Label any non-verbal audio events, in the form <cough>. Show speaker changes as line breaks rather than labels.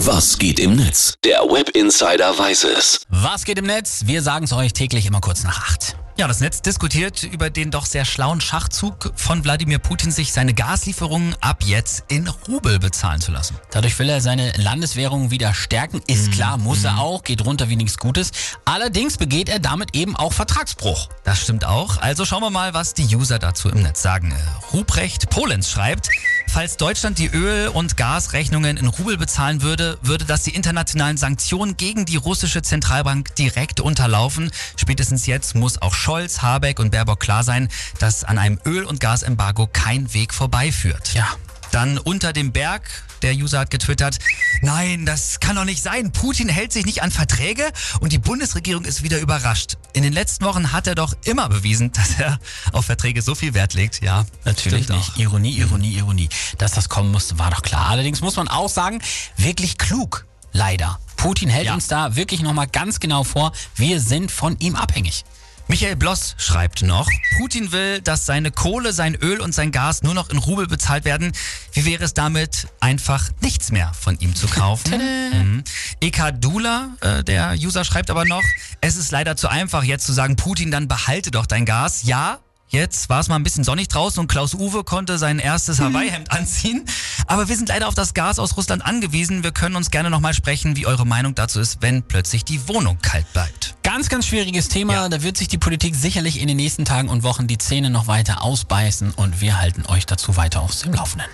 Was geht im Netz? Der Web Insider weiß es.
Was geht im Netz? Wir sagen es euch täglich immer kurz nach acht.
Ja, das Netz diskutiert über den doch sehr schlauen Schachzug von Wladimir Putin, sich seine Gaslieferungen ab jetzt in Rubel bezahlen zu lassen.
Dadurch will er seine Landeswährung wieder stärken. Ist klar, muss er auch, geht runter wie nichts Gutes. Allerdings begeht er damit eben auch Vertragsbruch.
Das stimmt auch. Also schauen wir mal, was die User dazu im Netz sagen. Äh, Ruprecht Polenz schreibt, falls Deutschland die Öl- und Gasrechnungen in Rubel bezahlen würde, würde das die internationalen Sanktionen gegen die russische Zentralbank direkt unterlaufen. Spätestens jetzt muss auch Scholz, Habeck und Baerbock klar sein, dass an einem Öl- und Gasembargo kein Weg vorbeiführt.
Ja.
Dann unter dem Berg, der User hat getwittert, nein, das kann doch nicht sein. Putin hält sich nicht an Verträge und die Bundesregierung ist wieder überrascht. In den letzten Wochen hat er doch immer bewiesen, <laughs> dass er auf Verträge so viel Wert legt. Ja,
Natürlich nicht.
auch.
Ironie, Ironie, Ironie. Dass das kommen musste, war doch klar. Allerdings muss man auch sagen, wirklich klug. Leider. Putin hält
Ja.
uns da wirklich nochmal ganz genau vor, wir sind von ihm abhängig.
Michael Bloss schreibt noch, Putin will, dass seine Kohle, sein Öl und sein Gas nur noch in Rubel bezahlt werden. Wie wäre es damit, einfach nichts mehr von ihm zu kaufen? mhm. Eka Dula, äh, der User, schreibt aber noch, es ist leider zu einfach, jetzt zu sagen, Putin, dann behalte doch dein Gas. Ja, Jetzt war es mal ein bisschen sonnig draußen und Klaus Uwe konnte sein erstes Hawaii-Hemd anziehen. Aber wir sind leider auf das Gas aus Russland angewiesen. Wir können uns gerne nochmal sprechen, wie eure Meinung dazu ist, wenn plötzlich die Wohnung kalt bleibt.
Ganz, ganz schwieriges Thema.
Ja.
Da wird sich die Politik sicherlich in den nächsten Tagen und Wochen die Zähne noch weiter ausbeißen und wir halten euch dazu weiter auf dem Laufenden.